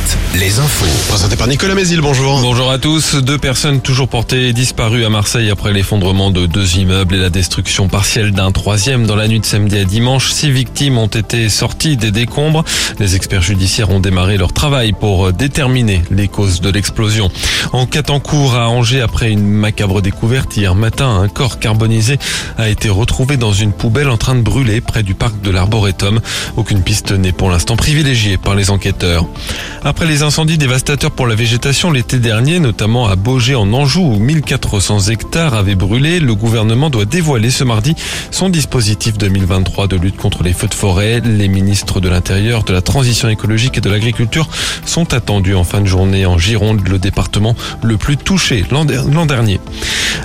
Alouette, les infos. Présenté par Nicolas Mézil, bonjour. Bonjour à tous. Deux personnes toujours portées disparues à Marseille après l'effondrement de deux immeubles et la destruction partielle d'un troisième dans la nuit de samedi à dimanche. Six victimes ont été sorties des décombres. Les experts judiciaires ont démarré leur travail pour déterminer les causes de l'explosion. En Catancourt à Angers, après une macabre découverte hier matin, un corps carbonisé a été retrouvé dans une poubelle en train de brûler près du parc de l'Arboretum. Aucune piste n'est pour l'instant privilégiée par les enquêteurs. Après les incendies dévastateurs pour la végétation l'été dernier, notamment à Beaugé en Anjou où 1400 hectares avaient brûlé, le gouvernement doit dévoiler ce mardi son dispositif 2023 de lutte contre les feux de forêt. Les ministres de l'Intérieur, de la Transition écologique et de l'Agriculture sont attendus en fin de journée en Gironde, le département le plus touché l'an dernier.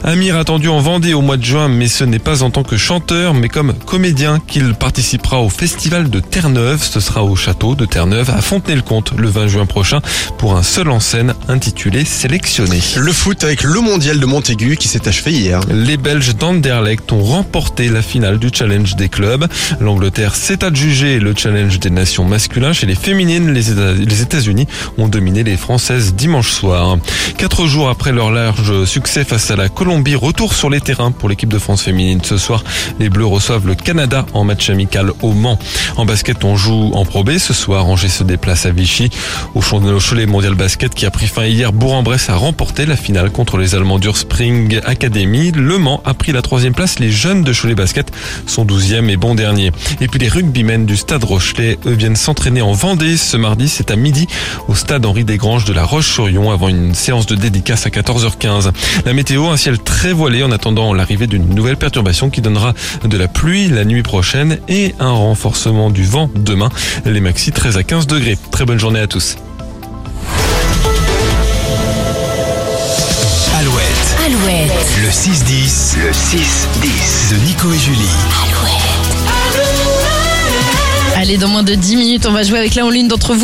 Amir attendu en Vendée au mois de juin, mais ce n'est pas en tant que chanteur, mais comme comédien qu'il participera au festival de Terre-Neuve. Ce sera au château de Terre-Neuve à Fontenay-le-Comte le 20 juin prochain pour un seul en scène intitulé Sélectionné. Le foot avec le mondial de Montaigu qui s'est achevé hier. Les Belges d'Anderlecht ont remporté la finale du challenge des clubs. L'Angleterre s'est adjugé le challenge des nations masculins. Chez les féminines, les États-Unis ont dominé les Françaises dimanche soir. Quatre jours après leur large succès face à la Colombie, retour sur les terrains pour l'équipe de France féminine. Ce soir, les Bleus reçoivent le Canada en match amical au Mans. En basket, on joue en Pro B. Ce soir, Angers se déplace à Vichy. Au Cholet Mondial Basket qui a pris fin hier, Bourg-en-Bresse a remporté la finale contre les Allemands d'Urspring Academy. Le Mans a pris la troisième place. Les jeunes de Cholet Basket sont douzième et bon dernier. Et puis les rugbymen du stade Rochelet, eux, viennent s'entraîner en Vendée. Ce mardi, c'est à midi au stade Henri Desgranges de la Roche-sur-Yon avant une séance de dédicace à 14h15. La météo, un ciel très voilé en attendant l'arrivée d'une nouvelle perturbation qui donnera de la pluie la nuit prochaine et un renforcement du vent demain. Les maxi 13 à 15 degrés. Très bonne journée à tous. Le 6-10, le 6-10. de Nico et Julie. Alouette. Allez, dans moins de 10 minutes, on va jouer avec l'un ou l'une d'entre vous.